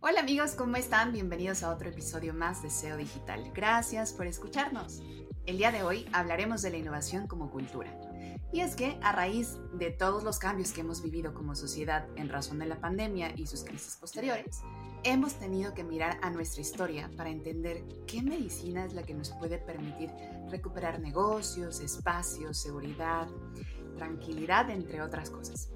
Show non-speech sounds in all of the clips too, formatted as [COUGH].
Hola amigos, ¿cómo están? Bienvenidos a otro episodio más de SEO Digital. Gracias por escucharnos. El día de hoy hablaremos de la innovación como cultura. Y es que a raíz de todos los cambios que hemos vivido como sociedad en razón de la pandemia y sus crisis posteriores, hemos tenido que mirar a nuestra historia para entender qué medicina es la que nos puede permitir recuperar negocios, espacios, seguridad, tranquilidad, entre otras cosas.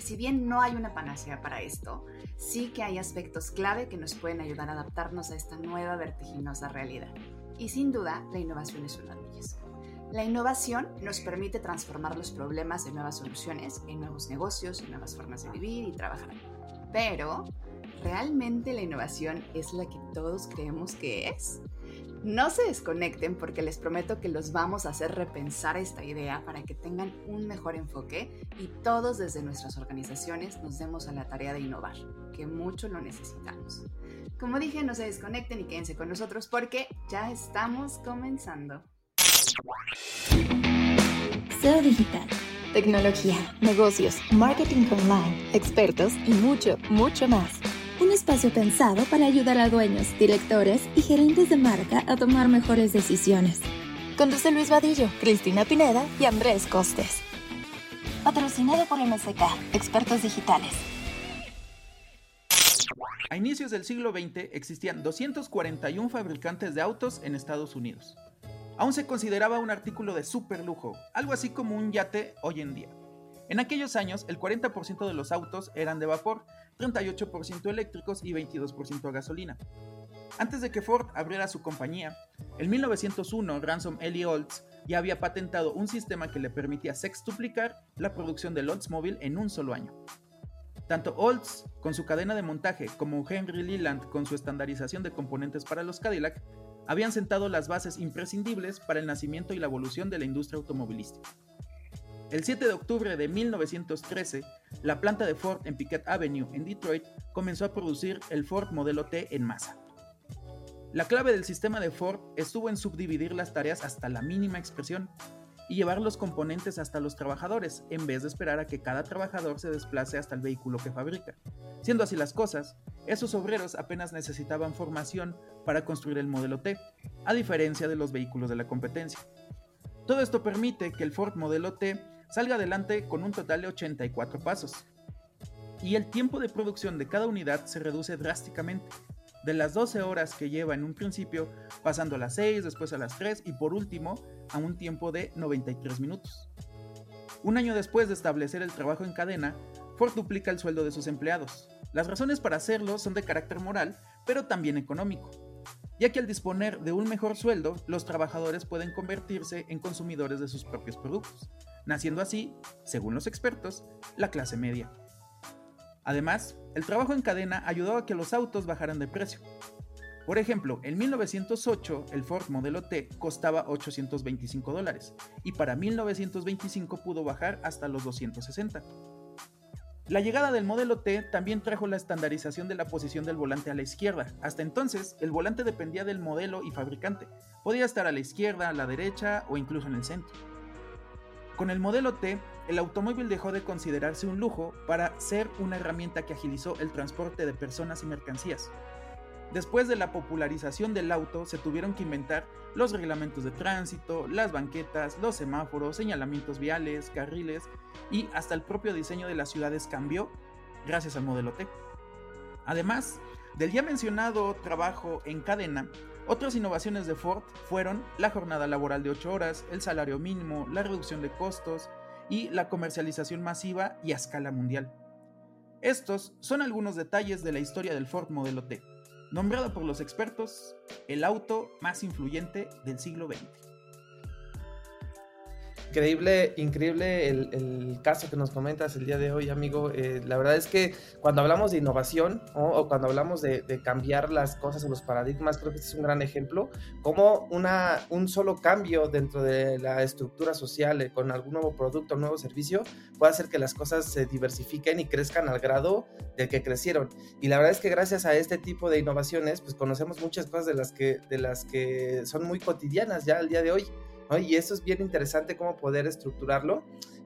Si bien no hay una panacea para esto, sí que hay aspectos clave que nos pueden ayudar a adaptarnos a esta nueva vertiginosa realidad. Y sin duda, la innovación es uno de ellos. La innovación nos permite transformar los problemas en nuevas soluciones, en nuevos negocios, en nuevas formas de vivir y trabajar. Pero, ¿realmente la innovación es la que todos creemos que es? No se desconecten porque les prometo que los vamos a hacer repensar esta idea para que tengan un mejor enfoque y todos desde nuestras organizaciones nos demos a la tarea de innovar, que mucho lo necesitamos. Como dije, no se desconecten y quédense con nosotros porque ya estamos comenzando. SEO Digital. Tecnología, negocios, marketing online, expertos y mucho, mucho más. Un espacio pensado para ayudar a dueños, directores y gerentes de marca a tomar mejores decisiones. Conduce Luis Vadillo, Cristina Pineda y Andrés Costes. Patrocinado por MSK, expertos digitales. A inicios del siglo XX existían 241 fabricantes de autos en Estados Unidos aún se consideraba un artículo de super lujo, algo así como un yate hoy en día. En aquellos años, el 40% de los autos eran de vapor, 38% eléctricos y 22% a gasolina. Antes de que Ford abriera su compañía, en 1901 Ransom Eli Olds ya había patentado un sistema que le permitía sextuplicar la producción del Oldsmobile en un solo año. Tanto Olds con su cadena de montaje como Henry Leland con su estandarización de componentes para los Cadillac habían sentado las bases imprescindibles para el nacimiento y la evolución de la industria automovilística. El 7 de octubre de 1913, la planta de Ford en Piquet Avenue, en Detroit, comenzó a producir el Ford Modelo T en masa. La clave del sistema de Ford estuvo en subdividir las tareas hasta la mínima expresión y llevar los componentes hasta los trabajadores, en vez de esperar a que cada trabajador se desplace hasta el vehículo que fabrica. Siendo así las cosas, esos obreros apenas necesitaban formación para construir el modelo T, a diferencia de los vehículos de la competencia. Todo esto permite que el Ford modelo T salga adelante con un total de 84 pasos. Y el tiempo de producción de cada unidad se reduce drásticamente, de las 12 horas que lleva en un principio, pasando a las 6, después a las 3 y por último a un tiempo de 93 minutos. Un año después de establecer el trabajo en cadena, Ford duplica el sueldo de sus empleados, las razones para hacerlo son de carácter moral, pero también económico, ya que al disponer de un mejor sueldo, los trabajadores pueden convertirse en consumidores de sus propios productos, naciendo así, según los expertos, la clase media. Además, el trabajo en cadena ayudó a que los autos bajaran de precio. Por ejemplo, en 1908 el Ford Modelo T costaba 825 dólares y para 1925 pudo bajar hasta los 260. La llegada del modelo T también trajo la estandarización de la posición del volante a la izquierda. Hasta entonces, el volante dependía del modelo y fabricante. Podía estar a la izquierda, a la derecha o incluso en el centro. Con el modelo T, el automóvil dejó de considerarse un lujo para ser una herramienta que agilizó el transporte de personas y mercancías. Después de la popularización del auto, se tuvieron que inventar los reglamentos de tránsito, las banquetas, los semáforos, señalamientos viales, carriles y hasta el propio diseño de las ciudades cambió gracias al modelo T. Además del ya mencionado trabajo en cadena, otras innovaciones de Ford fueron la jornada laboral de 8 horas, el salario mínimo, la reducción de costos y la comercialización masiva y a escala mundial. Estos son algunos detalles de la historia del Ford Modelo T nombrado por los expertos el auto más influyente del siglo XX. Increíble, increíble el, caso que nos comentas el día de hoy, amigo. Eh, la verdad es que cuando hablamos de innovación o cuando hablamos de, cambiar las cosas o los paradigmas, creo que este es un gran ejemplo. Como una, un solo cambio dentro de la estructura social eh, con algún nuevo producto, nuevo servicio, puede hacer que las cosas se diversifiquen y crezcan al grado del que crecieron. Y la verdad es que gracias a este tipo de innovaciones, pues conocemos muchas cosas de las que, de las que son muy cotidianas ya al día de hoy Y eso es bien interesante cómo poder estructurarlo.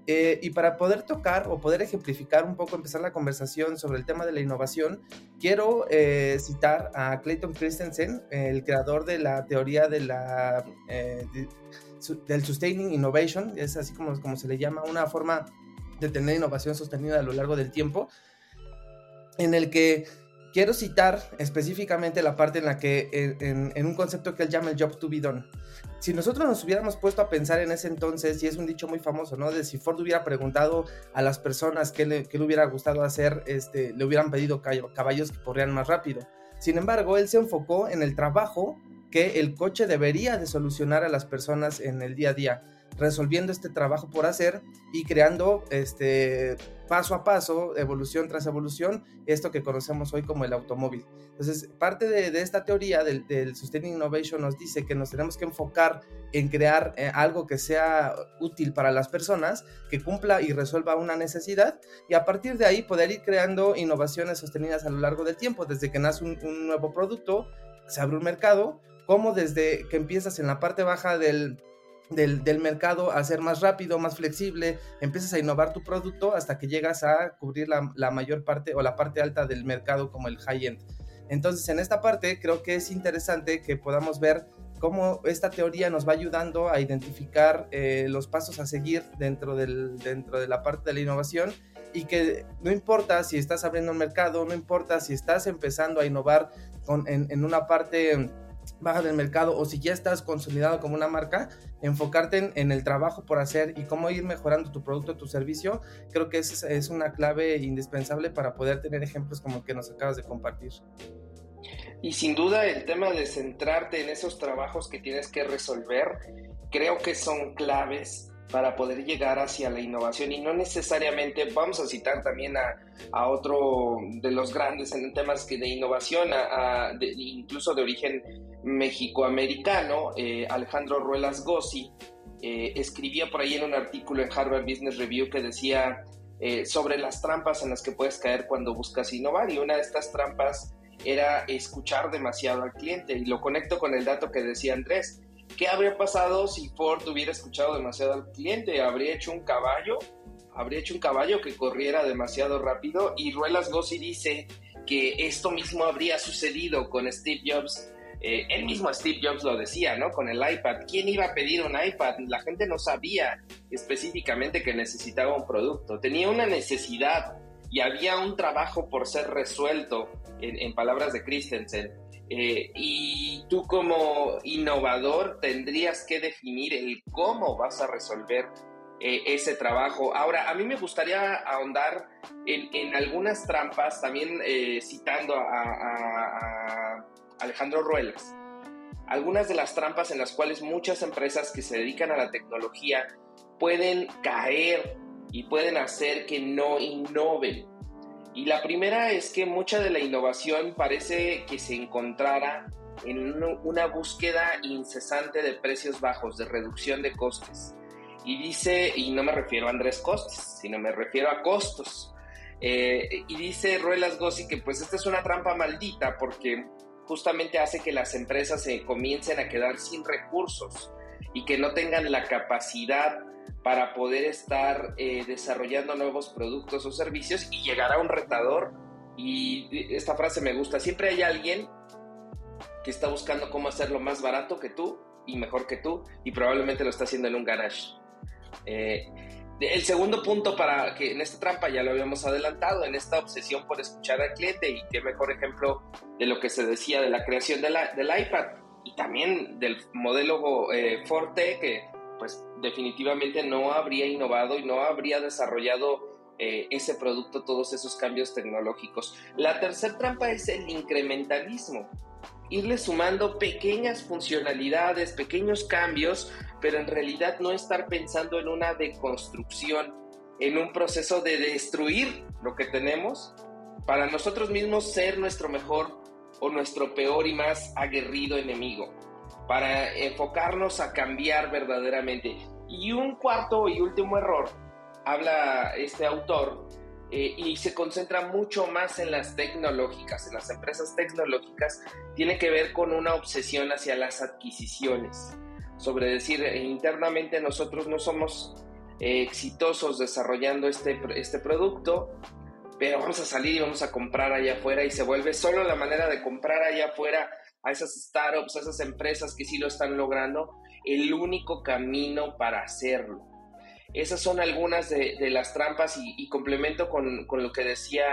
Eh, y para poder tocar o poder ejemplificar un poco, empezar la conversación sobre el tema de la innovación, quiero eh, citar a Clayton Christensen, el creador de la teoría de la, eh, del Sustaining Innovation, es así como, como se le llama, una forma de tener innovación sostenida a lo largo del tiempo, en el que quiero citar específicamente la parte en la que, en, un concepto que él llama el job to be done. Si nosotros nos hubiéramos puesto a pensar en ese entonces, y es un dicho muy famoso, ¿no? De si Ford hubiera preguntado a las personas qué le, qué hubiera gustado hacer, este, le hubieran pedido caballos que corrían más rápido. Sin embargo, él se enfocó en el trabajo que el coche debería de solucionar a las personas en el día a día resolviendo este trabajo por hacer y creando este paso a paso, evolución tras evolución, esto que conocemos hoy como el automóvil. Entonces, parte de, esta teoría del, del, Sustaining Innovation nos dice que nos tenemos que enfocar en crear eh, algo que sea útil para las personas, que cumpla y resuelva una necesidad, y a partir de ahí poder ir creando innovaciones sostenidas a lo largo del tiempo, desde que nace un, un nuevo producto, se abre un mercado, como desde que empiezas en la parte baja del, del, mercado a ser más rápido, más flexible, empiezas a innovar tu producto hasta que llegas a cubrir la, mayor parte o la parte alta del mercado como el high-end. Entonces, en esta parte creo que es interesante que podamos ver cómo esta teoría nos va ayudando a identificar eh, los pasos a seguir dentro, del, dentro de la parte de la innovación y que no importa si estás abriendo un mercado, no importa si estás empezando a innovar con, en, en una parte baja del mercado o si ya estás consolidado como una marca, enfocarte en, el trabajo por hacer y cómo ir mejorando tu producto, tu servicio, creo que es una clave indispensable para poder tener ejemplos como el que nos acabas de compartir. Y sin duda el tema de centrarte en esos trabajos que tienes que resolver, creo que son claves para poder llegar hacia la innovación. Y no necesariamente, vamos a citar también a, otro de los grandes en temas de innovación, incluso de origen mexicoamericano, eh, Alejandro Ruelas Gossi, eh, escribía por ahí en un artículo en Harvard Business Review que decía eh, sobre las trampas en las que puedes caer cuando buscas innovar. Y una de estas trampas era escuchar demasiado al cliente. Y lo conecto con el dato que decía Andrés ¿Qué habría pasado si Ford hubiera escuchado demasiado al cliente? ¿Habría hecho un caballo? ¿Habría hecho un caballo que corriera demasiado rápido? Y Ruelas Gossi dice que esto mismo habría sucedido con Steve Jobs. Eh, el mismo Steve Jobs lo decía, ¿no? Con el iPad. ¿Quién iba a pedir un iPad? La gente no sabía específicamente que necesitaba un producto. Tenía una necesidad y había un trabajo por ser resuelto, en, en palabras de Christensen. Eh, y tú como innovador tendrías que definir el cómo vas a resolver eh, ese trabajo. Ahora, a mí me gustaría ahondar en, algunas trampas, también eh, citando a, Alejandro Ruelas, algunas de las trampas en las cuales muchas empresas que se dedican a la tecnología pueden caer y pueden hacer que no innoven. Y la primera es que mucha de la innovación parece que se encontrara en una búsqueda incesante de precios bajos, de reducción de costes. Y dice, y no me refiero a Andrés Costes, sino me refiero a costos. Eh, y dice Ruelas Gossi que pues esta es una trampa maldita porque justamente hace que las empresas se comiencen a quedar sin recursos y que no tengan la capacidad para poder estar eh, desarrollando nuevos productos o servicios y llegar a un retador. Y esta frase me gusta, siempre hay alguien que está buscando cómo hacerlo más barato que tú y mejor que tú y probablemente lo está haciendo en un garage. Eh, el segundo punto para que en esta trampa ya lo habíamos adelantado, en esta obsesión por escuchar al cliente y qué mejor ejemplo de lo que se decía de la creación de la, del iPad y también del modelo eh, Forte que pues definitivamente no habría innovado y no habría desarrollado eh, ese producto, todos esos cambios tecnológicos. La tercera trampa es el incrementalismo. Irle sumando pequeñas funcionalidades, pequeños cambios, pero en realidad no estar pensando en una deconstrucción, en un proceso de destruir lo que tenemos para nosotros mismos ser nuestro mejor o nuestro peor y más aguerrido enemigo para enfocarnos a cambiar verdaderamente. Y un cuarto y último error, habla este autor, eh, y se concentra mucho más en las tecnológicas, en las empresas tecnológicas, tiene que ver con una obsesión hacia las adquisiciones. sobre decir eh, internamente nosotros no somos eh, exitosos desarrollando este, este producto, pero vamos a salir y vamos a comprar allá afuera y se vuelve solo la manera de comprar allá afuera a esas startups, a esas empresas que sí lo están logrando, el único camino para hacerlo. Esas son algunas de, las trampas y, complemento con, lo que decía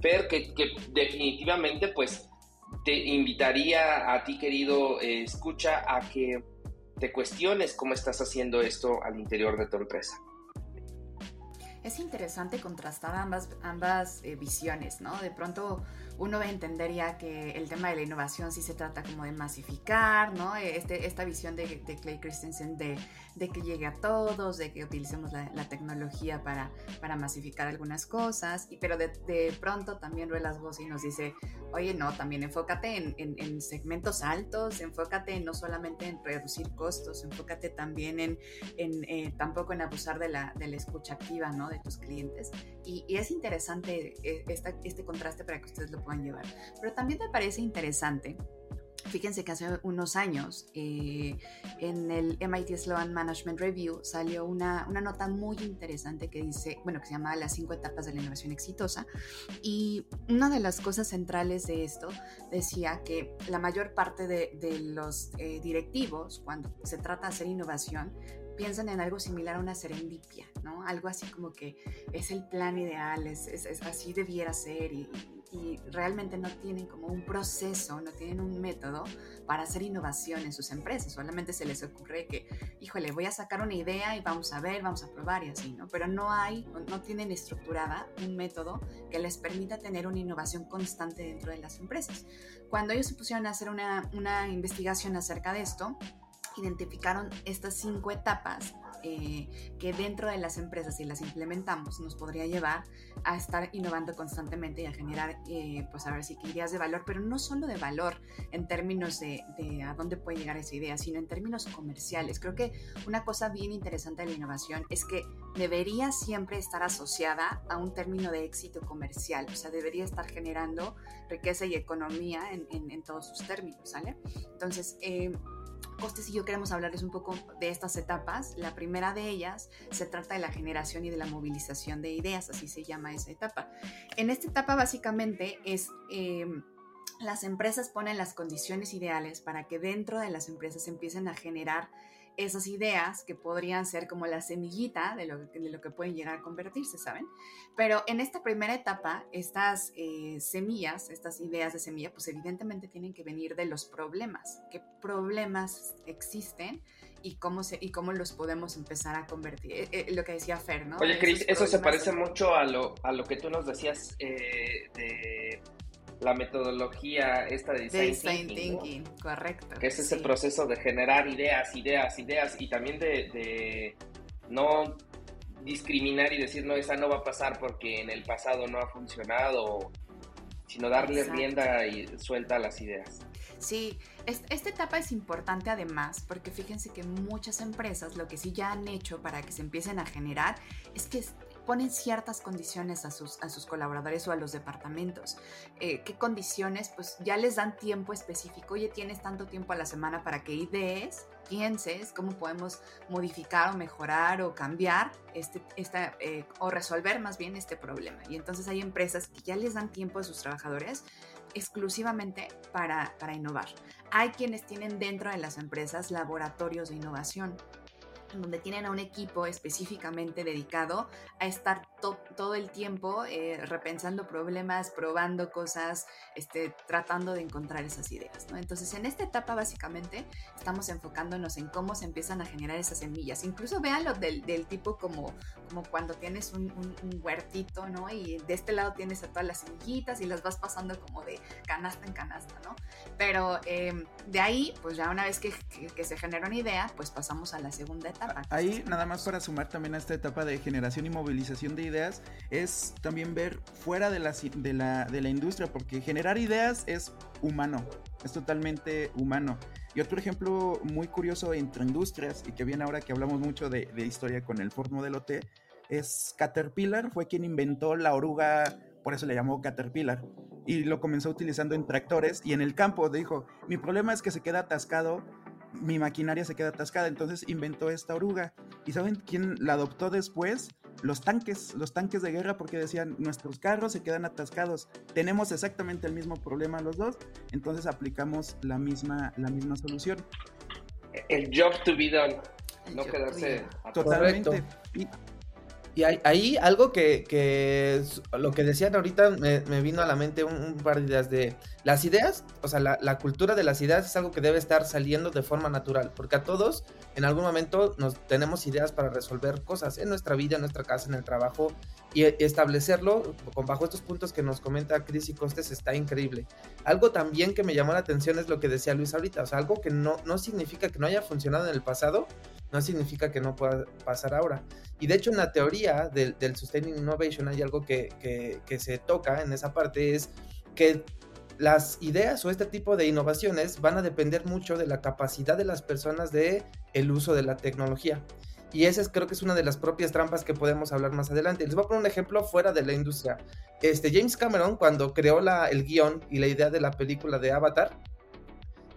que, que, definitivamente pues te invitaría a ti querido eh, escucha a que te cuestiones cómo estás haciendo esto al interior de tu empresa. Es interesante contrastar ambas, ambas eh, visiones, ¿no? De pronto uno entendería que el tema de la innovación sí se trata como de masificar, ¿no? Este, esta visión de, de Clay Christensen de, de, que llegue a todos, de que utilicemos la, tecnología para, para masificar algunas cosas, y, pero de, de pronto también Ruelas y nos dice, oye, no, también enfócate en, en, segmentos altos, enfócate no solamente en reducir costos, enfócate también en, en eh, tampoco en abusar de la, de la escucha activa, ¿no? De tus clientes. Y, y es interesante eh, esta, este contraste para que ustedes lo puedan llevar. Pero también me parece interesante Fíjense que hace unos años eh, en el MIT Sloan Management Review salió una, una, nota muy interesante que dice, bueno, que se llama Las cinco etapas de la innovación exitosa. Y una de las cosas centrales de esto decía que la mayor parte de, de los eh, directivos, cuando se trata de hacer innovación, piensan en algo similar a una serendipia, ¿no? Algo así como que es el plan ideal, es, es, así debiera ser y, y, realmente no tienen como un proceso, no tienen un método para hacer innovación en sus empresas. Solamente se les ocurre que, híjole, voy a sacar una idea y vamos a ver, vamos a probar y así, ¿no? Pero no hay, no tienen estructurada un método que les permita tener una innovación constante dentro de las empresas. Cuando ellos se pusieron a hacer una, una investigación acerca de esto, identificaron estas cinco etapas eh, que dentro de las empresas, si las implementamos, nos podría llevar a estar innovando constantemente y a generar, eh, pues a ver si ideas de valor, pero no solo de valor en términos de, de, a dónde puede llegar esa idea, sino en términos comerciales. Creo que una cosa bien interesante de la innovación es que debería siempre estar asociada a un término de éxito comercial, o sea, debería estar generando riqueza y economía en, en, en todos sus términos, ¿sale? Entonces, eh, Costes y yo queremos hablarles un poco de estas etapas. La primera de ellas se trata de la generación y de la movilización de ideas, así se llama esa etapa. En esta etapa básicamente es... Eh, las empresas ponen las condiciones ideales para que dentro de las empresas empiecen a generar esas ideas que podrían ser como la semillita de lo, de lo que pueden llegar a convertirse, ¿saben? Pero en esta primera etapa, estas eh, semillas, estas ideas de semilla, pues evidentemente tienen que venir de los problemas. ¿Qué problemas existen? y cómo, se, y cómo los podemos empezar a convertir. Eh, eh, lo que decía Fer, ¿no? Oye, Cris, eso se parece mucho a lo, a lo que tú nos decías de la metodología esta de design, thinking, correcto. Que es ese proceso de generar ideas, ideas, ideas y también de, no discriminar y decir, no, esa no va a pasar porque en el pasado no ha funcionado, sino darle rienda y suelta a las ideas. Sí, esta etapa es importante además porque fíjense que muchas empresas lo que sí ya han hecho para que se empiecen a generar es que ponen ciertas condiciones a sus, a sus colaboradores o a los departamentos. Eh, ¿Qué condiciones? Pues ya les dan tiempo específico. Oye, tienes tanto tiempo a la semana para que idees, pienses cómo podemos modificar o mejorar o cambiar este, esta, eh, o resolver más bien este problema. Y entonces hay empresas que ya les dan tiempo a sus trabajadores exclusivamente para, para innovar. Hay quienes tienen dentro de las empresas laboratorios de innovación donde tienen a un equipo específicamente dedicado a estar todo el tiempo eh, repensando problemas, probando cosas, este, tratando de encontrar esas ideas. ¿no? Entonces, en esta etapa básicamente estamos enfocándonos en cómo se empiezan a generar esas semillas. Incluso véanlo del, del tipo como, como cuando tienes un, un, huertito, ¿no? Y de este lado tienes a todas las semillitas y las vas pasando como de canasta en canasta, ¿no? Pero em, de ahí, pues ya una vez que, que se genera una idea, pues pasamos a la segunda etapa Ahí, nada más para sumar también a esta etapa de generación y movilización de ideas, es también ver fuera de la, de la, de la industria, porque generar ideas es humano, es totalmente humano. Y otro ejemplo muy curioso entre industrias, y que viene ahora que hablamos mucho de, de historia con el Ford Modelo T, es Caterpillar, fue quien inventó la oruga, por eso le llamó Caterpillar, y lo comenzó utilizando en tractores y en el campo dijo, mi problema es que se queda atascado mi maquinaria se queda atascada. Entonces inventó esta oruga. ¿Y saben quién la adoptó después? Los tanques, los tanques de guerra, porque decían, nuestros carros se quedan atascados. Tenemos exactamente el mismo problema los dos, entonces aplicamos la misma, la misma solución. El job to be done, no quedarse. Totalmente. Y ahí algo que, lo que decían ahorita me, vino a la mente un, par de ideas de las ideas, o sea, la, cultura de las ideas es algo que debe estar saliendo de forma natural, porque a todos en algún momento nos tenemos ideas para resolver cosas en nuestra vida, en nuestra casa, en el trabajo, y establecerlo con bajo estos puntos que nos comenta Cris y Costes está increíble. Algo también que me llamó la atención es lo que decía Luis ahorita, o sea, algo que no, no significa que no haya funcionado en el pasado, no significa que no pueda pasar ahora. Y de hecho en la teoría del, del Sustaining Innovation hay algo que, que, se toca en esa parte, es que las ideas o este tipo de innovaciones van a depender mucho de la capacidad de las personas de el uso de la tecnología. Y esa es, creo que es una de las propias trampas que podemos hablar más adelante. Les voy a poner un ejemplo fuera de la industria. Este, James Cameron, cuando creó la, el guion y la idea de la película de Avatar,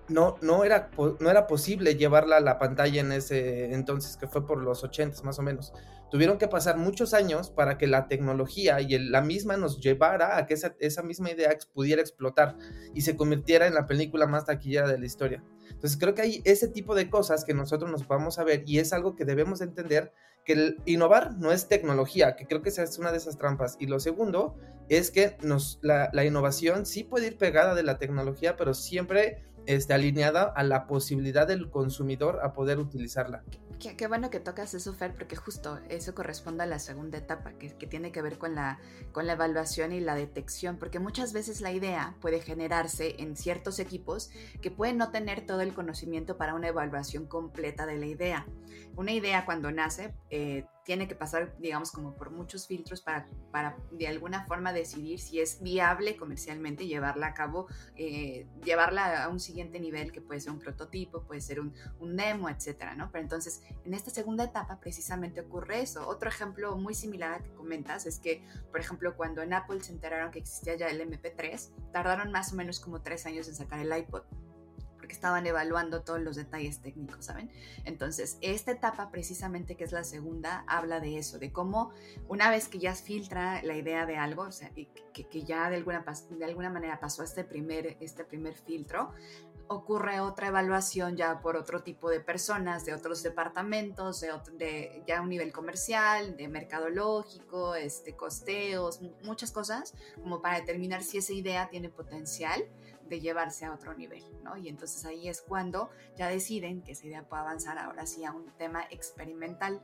no, no, era, no era posible llevarla a la pantalla en ese entonces, que fue por los 80 más o menos. Tuvieron que pasar muchos años para que la tecnología y la misma nos llevara a que esa, esa, misma idea pudiera explotar y se convirtiera en la película más taquillera de la historia. Entonces creo que hay ese tipo de cosas que nosotros nos vamos a ver y es algo que debemos entender que el innovar no es tecnología, que creo que esa es una de esas trampas. Y lo segundo es que la innovación sí puede ir pegada de la tecnología, pero siempre este, alineada a la posibilidad del consumidor a poder utilizarla. Qué, bueno que tocas eso, Fer, porque justo eso corresponde a la segunda etapa, que, tiene que ver con la, con la evaluación y la detección, porque muchas veces la idea puede generarse en ciertos equipos que pueden no tener todo el conocimiento para una evaluación completa de la idea. Una idea cuando nace eh, tiene que pasar, digamos, como por muchos filtros para, para de alguna forma decidir si es viable comercialmente llevarla a cabo, eh, llevarla a un siguiente nivel que puede ser un prototipo, puede ser un, un, demo, etcétera, ¿no? Pero entonces, en esta segunda etapa precisamente ocurre eso. Otro ejemplo muy similar a que comentas es que, por ejemplo, cuando en Apple se enteraron que existía ya el MP3, tardaron más o menos como tres años en sacar el iPod porque estaban evaluando todos los detalles técnicos, ¿saben? Entonces, esta etapa precisamente que es la segunda, habla de eso, de cómo una vez que ya filtra la idea de algo, o sea, que, ya de alguna, de alguna manera pasó este primer, este primer filtro, ocurre otra evaluación ya por otro tipo de personas, de otros departamentos, de, de, ya un nivel comercial, de mercadológico, este, costeos, muchas cosas, como para determinar si esa idea tiene potencial de llevarse a otro nivel, ¿no? Y entonces ahí es cuando ya deciden que esa idea puede avanzar ahora sí a un tema experimental.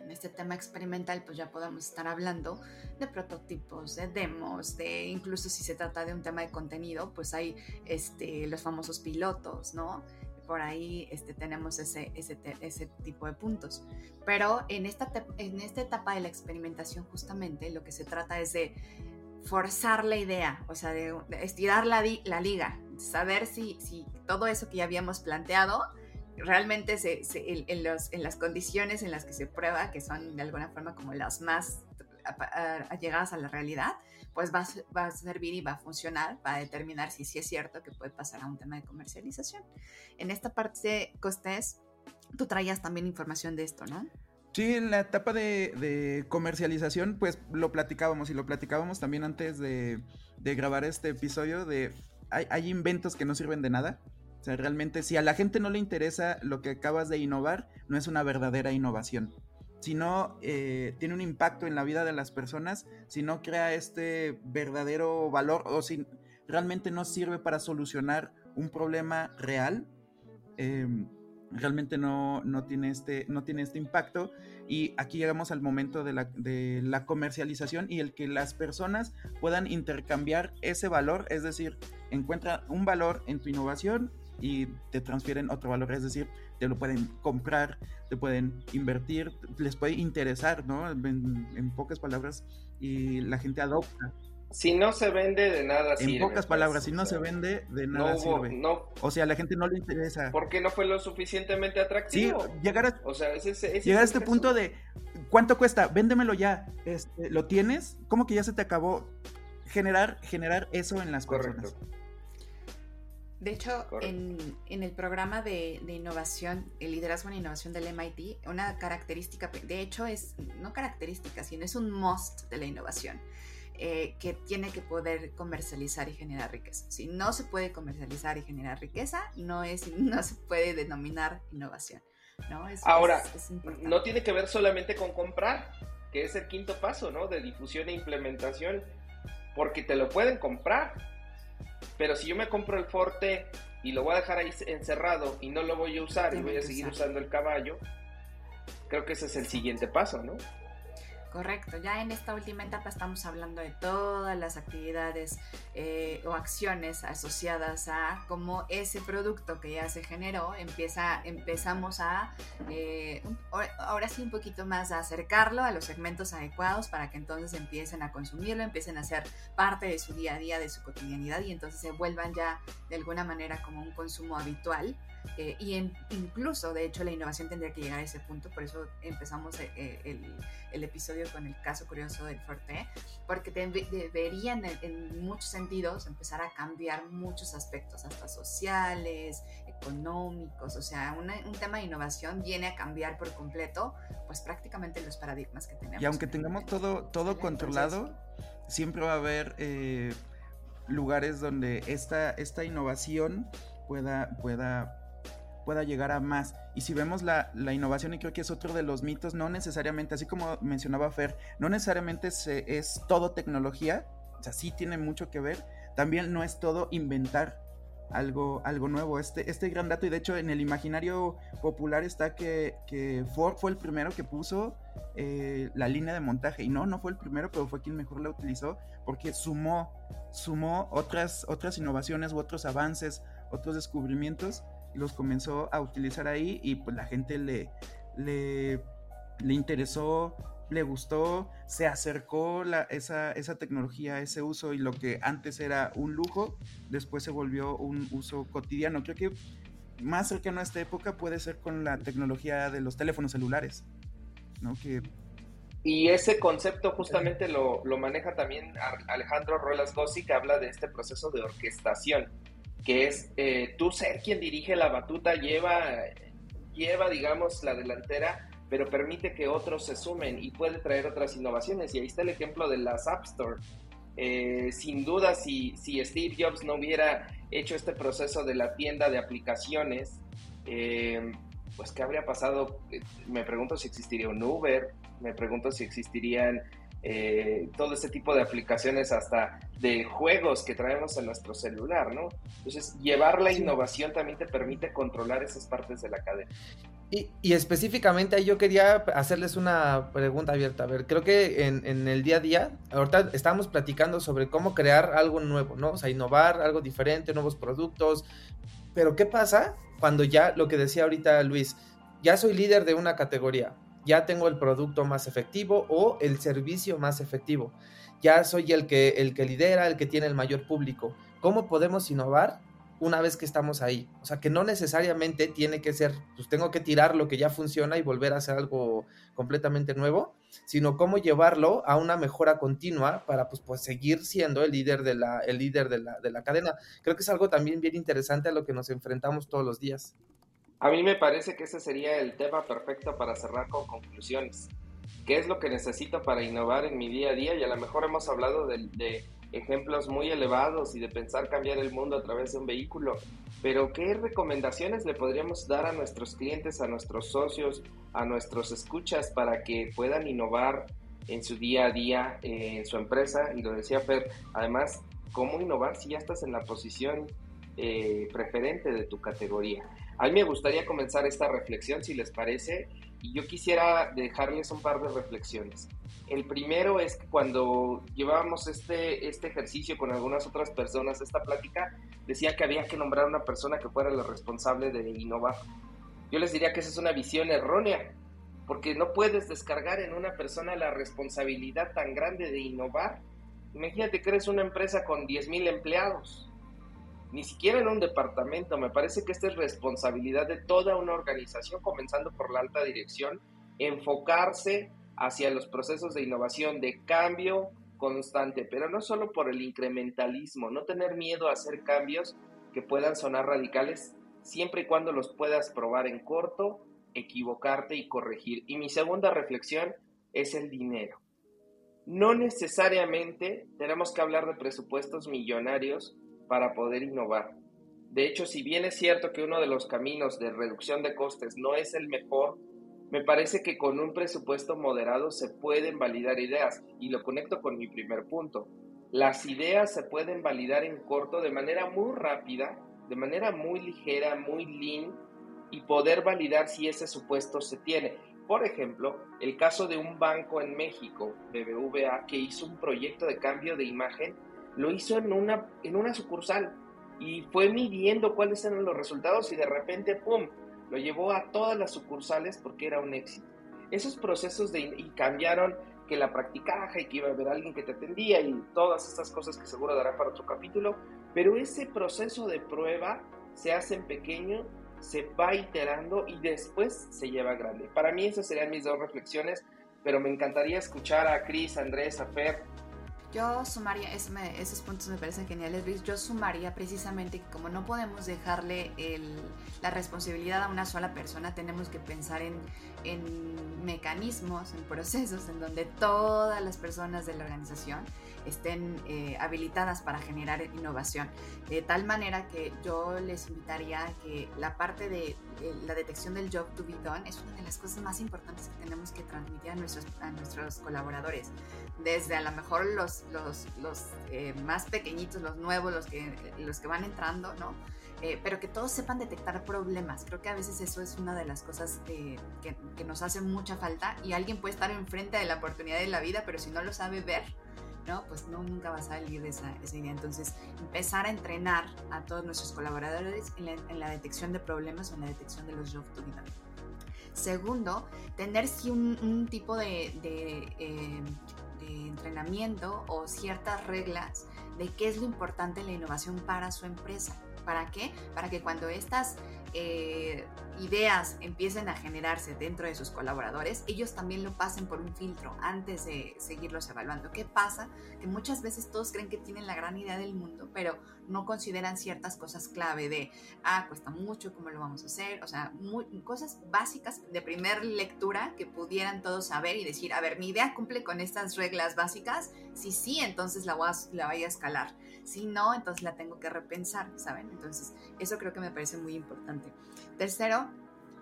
En este tema experimental pues ya podemos estar hablando de prototipos, de demos, de incluso si se trata de un tema de contenido, pues hay este, los famosos pilotos, ¿no? Por ahí este, tenemos ese, ese, ese tipo de puntos. Pero en esta, en esta etapa de la experimentación justamente lo que se trata es de forzar la idea, o sea, estirar la, la, liga, saber si, si todo eso que ya habíamos planteado realmente se, en, los, en, las condiciones en las que se prueba, que son de alguna forma como las más allegadas a la realidad, pues va, va, a servir y va a funcionar para determinar si sí es cierto que puede pasar a un tema de comercialización. En esta parte, Costés, tú traías también información de esto, ¿no? Sí, en la etapa de, comercialización, pues lo platicábamos y lo platicábamos también antes de, grabar este episodio de hay, inventos que no sirven de nada. O sea, realmente si a la gente no le interesa lo que acabas de innovar, no es una verdadera innovación. Si no eh, tiene un impacto en la vida de las personas, si no crea este verdadero valor o si realmente no sirve para solucionar un problema real, eh, realmente no, no, tiene este, no tiene este impacto. Y aquí llegamos al momento de la, de la, comercialización y el que las personas puedan intercambiar ese valor, es decir, encuentra un valor en tu innovación y te transfieren otro valor, es decir, te lo pueden comprar, te pueden invertir, les puede interesar, ¿no? en pocas palabras, y la gente adopta si no se vende, de nada sirve. En pocas pues, palabras, si no se vende, de nada sirve. o sea, a la gente no le interesa. Porque no fue lo suficientemente atractivo. Sí, llegar a, o sea, llegar a este punto de, ¿cuánto cuesta? Véndemelo ya. Este, ¿Lo tienes? ¿Cómo que ya se te acabó? Generar, generar eso en las personas. De hecho, en, el programa de, innovación, el liderazgo en innovación del MIT, una característica, de hecho es, no característica, sino es un must de la innovación, eh, que tiene que poder comercializar y generar riqueza. Si no se puede comercializar y generar riqueza, no, es, [LAUGHS] no se puede denominar innovación. ¿no? Ahora, no tiene que ver solamente con comprar, que es el quinto paso, ¿no? De difusión e implementación, porque te lo pueden comprar pero si yo me compro el Forte y lo voy a dejar ahí encerrado y no lo voy a usar y voy a seguir usando el caballo, creo que ese es el siguiente paso, ¿no? Correcto, ya en esta última etapa estamos hablando de todas las actividades eh, o acciones asociadas a cómo ese producto que ya se generó empieza, empezamos a, eh, ahora sí un poquito más a acercarlo a los segmentos adecuados para que entonces empiecen a consumirlo, empiecen a ser parte de su día a día, de su cotidianidad y entonces se vuelvan ya de alguna manera como un consumo habitual eh, y incluso, de hecho, la innovación tendría que llegar a ese punto, por eso empezamos eh, eh, el, el, episodio con el caso curioso del Forte, porque deberían en, muchos sentidos empezar a cambiar muchos aspectos, hasta sociales, económicos, o sea, un tema de innovación viene a cambiar por completo, pues prácticamente los paradigmas que tenemos. Y aunque tengamos todo, todo controlado, siempre va a haber lugares donde esta, esta innovación pueda, pueda pueda llegar a más. Y si vemos la, innovación, y creo que es otro de los mitos, no necesariamente, así como mencionaba Fer, no necesariamente se, es todo tecnología, o sea, sí tiene mucho que ver, también no es todo inventar algo, algo nuevo. Este, este gran dato, y de hecho en el imaginario popular está que, Ford fue el primero que puso eh, la línea de montaje, y no, no fue el primero, pero fue quien mejor la utilizó, porque sumó, sumó otras, otras innovaciones u otros avances, otros descubrimientos los comenzó a utilizar ahí y pues la gente le, le, le interesó, le gustó, se acercó esa, esa tecnología, ese uso y lo que antes era un lujo, después se volvió un uso cotidiano. Creo que más cercano a esta época puede ser con la tecnología de los teléfonos celulares, ¿no? Que... Y ese concepto justamente lo, lo maneja también Alejandro Ruelas Gossi, que habla de este proceso de orquestación que es eh, tú ser quien dirige la batuta, lleva, lleva, digamos, la delantera, pero permite que otros se sumen y puede traer otras innovaciones. Y ahí está el ejemplo de las App Store. Eh, sin duda, si, si Steve Jobs no hubiera hecho este proceso de la tienda de aplicaciones, eh, pues ¿qué habría pasado? Me pregunto si existiría un Uber, me pregunto si existirían eh, todo este tipo de aplicaciones hasta de juegos que traemos en nuestro celular, ¿no? Entonces, llevar la innovación también te permite controlar esas partes de la cadena. Y, y, específicamente yo quería hacerles una pregunta abierta. A ver, creo que en, en, el día a día, ahorita estamos platicando sobre cómo crear algo nuevo, ¿no? O sea, innovar, algo diferente, nuevos productos. Pero ¿qué pasa cuando ya, lo que decía ahorita Luis, ya soy líder de una categoría, ya tengo el producto más efectivo o el servicio más efectivo. Ya soy el que, el que lidera, el que tiene el mayor público. ¿Cómo podemos innovar una vez que estamos ahí? O sea, que no necesariamente tiene que ser, pues tengo que tirar lo que ya funciona y volver a hacer algo completamente nuevo, sino cómo llevarlo a una mejora continua para pues, pues seguir siendo el líder, de la, el líder de la, de la cadena. Creo que es algo también bien interesante a lo que nos enfrentamos todos los días. A mí me parece que ese sería el tema perfecto para cerrar con conclusiones. ¿Qué es lo que necesito para innovar en mi día a día? Y a lo mejor hemos hablado de, ejemplos muy elevados y de pensar cambiar el mundo a través de un vehículo, pero ¿qué recomendaciones le podríamos dar a nuestros clientes, a nuestros socios, a nuestros escuchas para que puedan innovar en su día a día, eh, en su empresa? Y lo decía Fer, además, ¿cómo innovar si ya estás en la posición eh, preferente de tu categoría? A mí me gustaría comenzar esta reflexión, si les parece, y yo quisiera dejarles un par de reflexiones. El primero es que cuando llevábamos este, este ejercicio con algunas otras personas, esta plática, decía que había que nombrar a una persona que fuera la responsable de innovar. Yo les diría que esa es una visión errónea, porque no puedes descargar en una persona la responsabilidad tan grande de innovar. Imagínate que eres una empresa con 10.000 empleados ni siquiera en un departamento. Me parece que esta es responsabilidad de toda una organización, comenzando por la alta dirección, enfocarse hacia los procesos de innovación, de cambio constante, pero no solo por el incrementalismo, no tener miedo a hacer cambios, que puedan sonar radicales, siempre y cuando los puedas probar en corto, equivocarte y corregir. Y mi segunda reflexión es el dinero. No necesariamente tenemos que hablar de presupuestos millonarios para poder innovar. De hecho, si bien es cierto que uno de los caminos de reducción de costes no es el mejor, me parece que con un presupuesto moderado se pueden validar ideas y lo conecto con mi primer punto. Las ideas se pueden validar en corto de manera muy rápida, de manera muy ligera, muy lean y poder validar si ese supuesto se tiene. Por ejemplo, el caso de un banco en México, BBVA, que hizo un proyecto de cambio de imagen, lo hizo en una, en una sucursal y fue midiendo cuáles eran los resultados y de repente, ¡pum!, lo llevó a todas las sucursales porque era un éxito. Esos procesos de, y cambiaron que la practicaja y que iba a haber alguien que te atendía y todas estas cosas que seguro darán para otro capítulo, pero ese proceso de prueba se hace en pequeño, se va iterando y después se lleva a grande. Para mí esas serían mis dos reflexiones, pero me encantaría escuchar a Cris, Andrés, a Fer yo sumaría, esos puntos me parecen geniales, Luis. Yo sumaría precisamente que como no podemos dejarle la responsabilidad a una sola persona, tenemos que pensar en, en mecanismos, en procesos en donde todas las personas de la organización estén eh, habilitadas para generar innovación. De tal manera que yo les invitaría a que la parte de, la detección del job to be done es una de las cosas más importantes que tenemos que transmitir a nuestros, a nuestros colaboradores. Desde a lo mejor los, los, los eh, más pequeñitos, los nuevos, los que, los que van entrando, ¿no? Eh, pero que todos sepan detectar problemas. Creo que a veces eso es una de las cosas que, que, nos hace mucha falta y alguien puede estar enfrente de la oportunidad de la vida, pero si no lo sabe ver, ¿no? Pues no, nunca va a salir de esa, idea. Entonces, empezar a entrenar a todos nuestros colaboradores en la, detección de problemas o en la detección de los job to Segundo, tener sí un, tipo eh, de, entrenamiento o ciertas reglas de qué es lo importante en la innovación para su empresa. ¿Para qué? Para que cuando estas eh, ideas empiecen a generarse dentro de sus colaboradores, ellos también lo pasen por un filtro antes de seguirlos evaluando. ¿Qué pasa? Que muchas veces todos creen que tienen la gran idea del mundo, pero no consideran ciertas cosas clave de, ah, cuesta mucho, ¿cómo lo vamos a hacer? O sea, cosas básicas de primer lectura que pudieran todos saber y decir, a ver, mi idea cumple con estas reglas básicas, si sí, entonces la voy la voy a escalar. Si no, entonces la tengo que repensar, ¿saben? Entonces, eso creo que me parece muy importante. Tercero,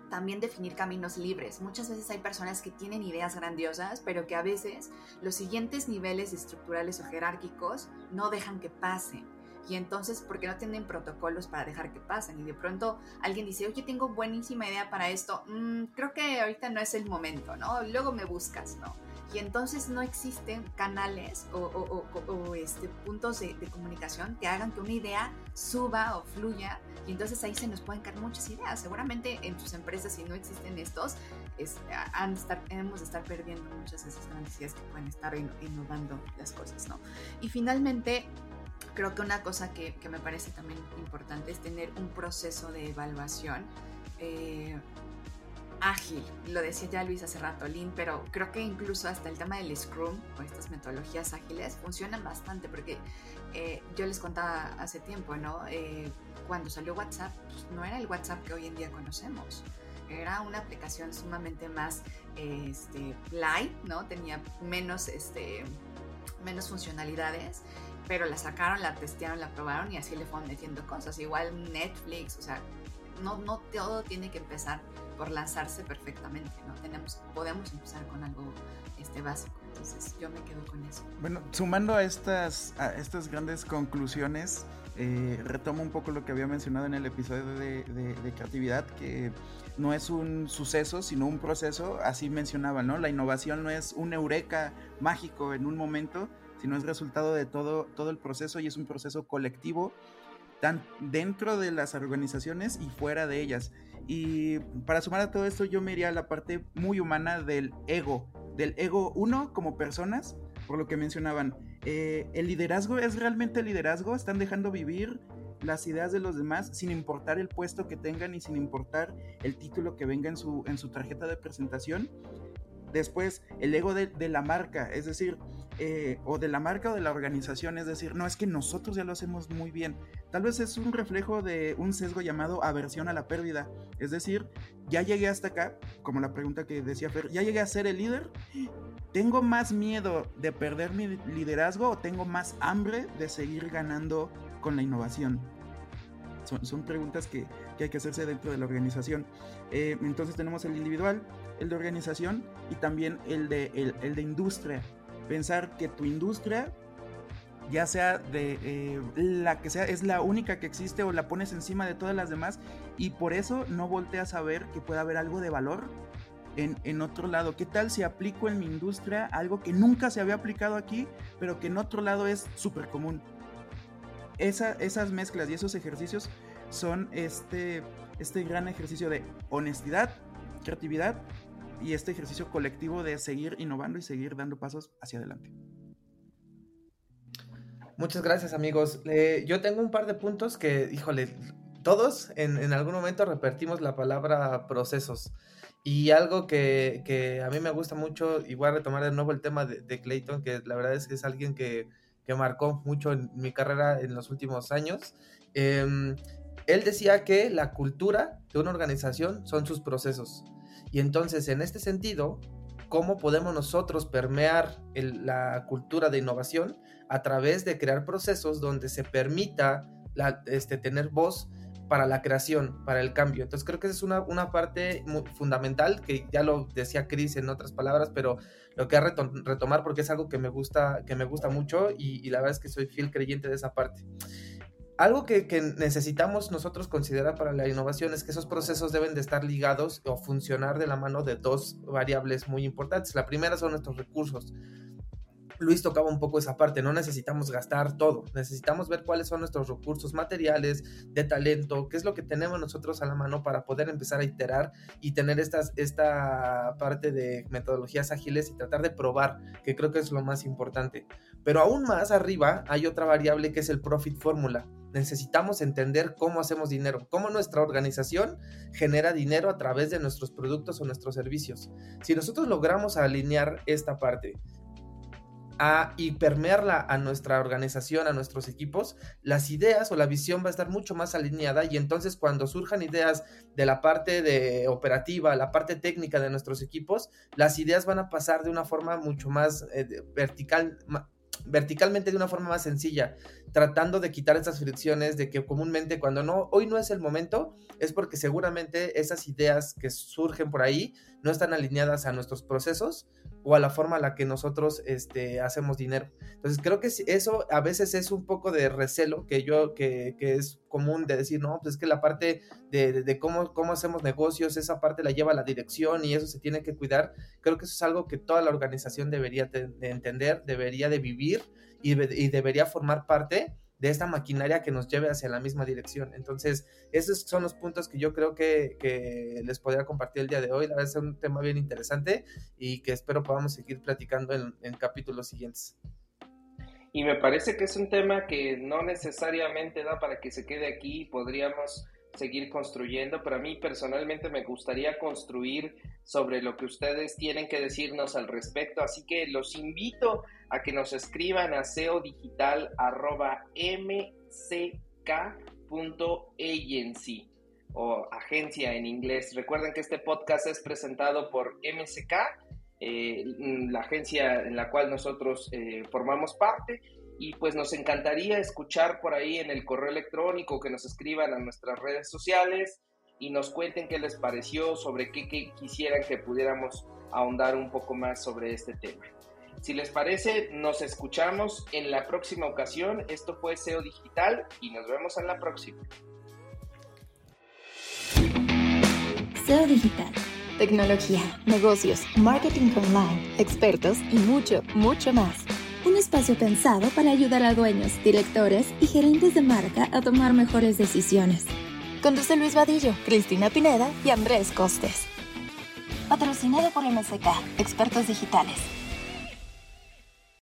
también definir caminos libres. Muchas veces hay personas que tienen ideas grandiosas, pero que a veces los siguientes niveles estructurales o jerárquicos no dejan que pasen. Y entonces, porque no tienen protocolos para dejar que pasen. Y de pronto alguien dice, oye, tengo buenísima idea para esto. Mm, creo que ahorita no es el momento, ¿no? Luego me buscas, ¿no? Y entonces no existen canales o, este, puntos de, comunicación que hagan que una idea suba o fluya y entonces ahí se nos pueden caer muchas ideas. Seguramente en tus empresas si no existen estos, es, han estar, hemos de estar perdiendo muchas de esas grandes ideas que pueden estar innovando las cosas, ¿no? Y finalmente, creo que una cosa que, que me parece también importante es tener un proceso de evaluación. Eh, ágil, lo decía ya Luis hace rato, pero creo que incluso hasta el tema del Scrum o estas metodologías ágiles funcionan bastante porque eh, yo les contaba hace tiempo, ¿no? Eh, cuando salió WhatsApp, pues, no era el WhatsApp que hoy en día conocemos. Era una aplicación sumamente más este, light, ¿no? Tenía menos, este, menos funcionalidades, pero la sacaron, la testearon, la probaron y así le fueron metiendo cosas. Igual Netflix, o sea, no, no todo tiene que empezar por lanzarse perfectamente, ¿no? Tenemos, podemos empezar con algo este, básico. Entonces yo me quedo con eso. Bueno, sumando a estas, a estas grandes conclusiones, eh, retomo un poco lo que había mencionado en el episodio de, de, creatividad, que no es un suceso, sino un proceso, así mencionaba, ¿no? La innovación no es un eureka mágico en un momento, sino es resultado de todo, todo el proceso y es un proceso colectivo, tan dentro de las organizaciones y fuera de ellas. Y para sumar a todo esto, yo me iría a la parte muy humana del ego, del ego uno como personas, por lo que mencionaban. Eh, ¿El liderazgo es realmente liderazgo? ¿Están dejando vivir las ideas de los demás sin importar el puesto que tengan y sin importar el título que venga en su, en su tarjeta de presentación? Después, el ego de, la marca, es decir, eh, o de la marca o de la organización, es decir, no es que nosotros ya lo hacemos muy bien. Tal vez es un reflejo de un sesgo llamado aversión a la pérdida. Es decir, ya llegué hasta acá, como la pregunta que decía Fer, ya llegué a ser el líder. ¿Tengo más miedo de perder mi liderazgo o tengo más hambre de seguir ganando con la innovación? Son, preguntas que, hay que hacerse dentro de la organización. Eh, entonces tenemos el individual, el de organización y también el de, el, de industria. Pensar que tu industria, ya sea de eh, la que sea, es la única que existe o la pones encima de todas las demás y por eso no volteas a ver que pueda haber algo de valor en, en, otro lado. ¿Qué tal si aplico en mi industria algo que nunca se había aplicado aquí, pero que en otro lado es súper común? esas mezclas y esos ejercicios son este, este gran ejercicio de honestidad, creatividad y este ejercicio colectivo de seguir innovando y seguir dando pasos hacia adelante. Muchas gracias amigos. yo tengo un par de puntos que, híjole, todos en, algún momento repetimos la palabra procesos. Y algo que, a mí me gusta mucho, y voy a retomar de nuevo el tema de, de Clayton, que la verdad es que es alguien que, que marcó mucho en mi carrera en los últimos años. Em, él decía que la cultura de una organización son sus procesos. Y entonces, en este sentido, ¿cómo podemos nosotros permear la cultura de innovación a través de crear procesos donde se permita este, tener voz para la creación, para el cambio. Entonces creo que esa es una, una parte muy fundamental, que ya lo decía Chris en otras palabras, pero lo que retomar porque es algo que me gusta, que me gusta mucho y, la verdad es que soy fiel creyente de esa parte. Algo que, necesitamos nosotros considerar para la innovación es que esos procesos deben de estar ligados o funcionar de la mano de dos variables muy importantes. La primera son nuestros recursos. Luis tocaba un poco esa parte, no necesitamos gastar todo, necesitamos ver cuáles son nuestros recursos materiales, de talento, qué es lo que tenemos nosotros a la mano para poder empezar a iterar y tener estas, esta parte de metodologías ágiles y tratar de probar, que creo que es lo más importante. Pero aún más arriba hay otra variable que es el profit formula. Necesitamos entender cómo hacemos dinero, cómo nuestra organización genera dinero a través de nuestros productos o nuestros servicios. Si nosotros logramos alinear esta parte, a, y permearla a nuestra organización, a nuestros equipos, las ideas o la visión va a estar mucho más alineada y entonces cuando surjan ideas de la parte de operativa, la parte técnica de nuestros equipos, las ideas van a pasar de una forma mucho más eh, vertical, verticalmente de una forma más sencilla, tratando de quitar esas fricciones de que comúnmente cuando no, hoy no es el momento, es porque seguramente esas ideas que surgen por ahí no están alineadas a nuestros procesos o a la forma en la que nosotros este, hacemos dinero. Entonces creo que eso a veces es un poco de recelo que yo, que, que es común de decir, no, pues es que la parte de, de, cómo, cómo hacemos negocios, esa parte la lleva la dirección y eso se tiene que cuidar. Creo que eso es algo que toda la organización debería de entender, debería de vivir y debería formar parte de esta maquinaria que nos lleve hacia la misma dirección. Entonces, esos son los puntos que yo creo que, les podría compartir el día de hoy. La verdad es un tema bien interesante y que espero podamos seguir platicando en, en capítulos siguientes. Y me parece que es un tema que no necesariamente da para que se quede aquí. Podríamos seguir construyendo, pero a mí personalmente me gustaría construir sobre lo que ustedes tienen que decirnos al respecto, así que los invito a que nos escriban a seodigital.mck.agency o agencia en inglés. Recuerden que este podcast es presentado por MCK, eh, la agencia en la cual nosotros eh, formamos parte y pues nos encantaría escuchar por ahí en el correo electrónico que nos escriban a nuestras redes sociales y nos cuenten qué les pareció, sobre qué, quisieran que pudiéramos ahondar un poco más sobre este tema. Si les parece, nos escuchamos en la próxima ocasión. Esto fue SEO Digital y nos vemos en la próxima. SEO Digital. Tecnología, negocios, marketing online, expertos y mucho, mucho más un espacio pensado para ayudar a dueños, directores y gerentes de marca a tomar mejores decisiones. Conduce Luis Vadillo, Cristina Pineda y Andrés Costes. Patrocinado por MSK, Expertos Digitales.